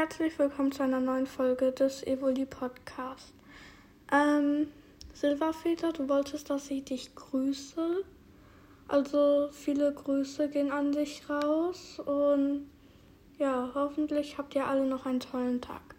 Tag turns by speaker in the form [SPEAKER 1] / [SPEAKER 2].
[SPEAKER 1] Herzlich willkommen zu einer neuen Folge des Evoli Podcast. Ähm, Silberfeder, du wolltest, dass ich dich grüße. Also viele Grüße gehen an dich raus und ja, hoffentlich habt ihr alle noch einen tollen Tag.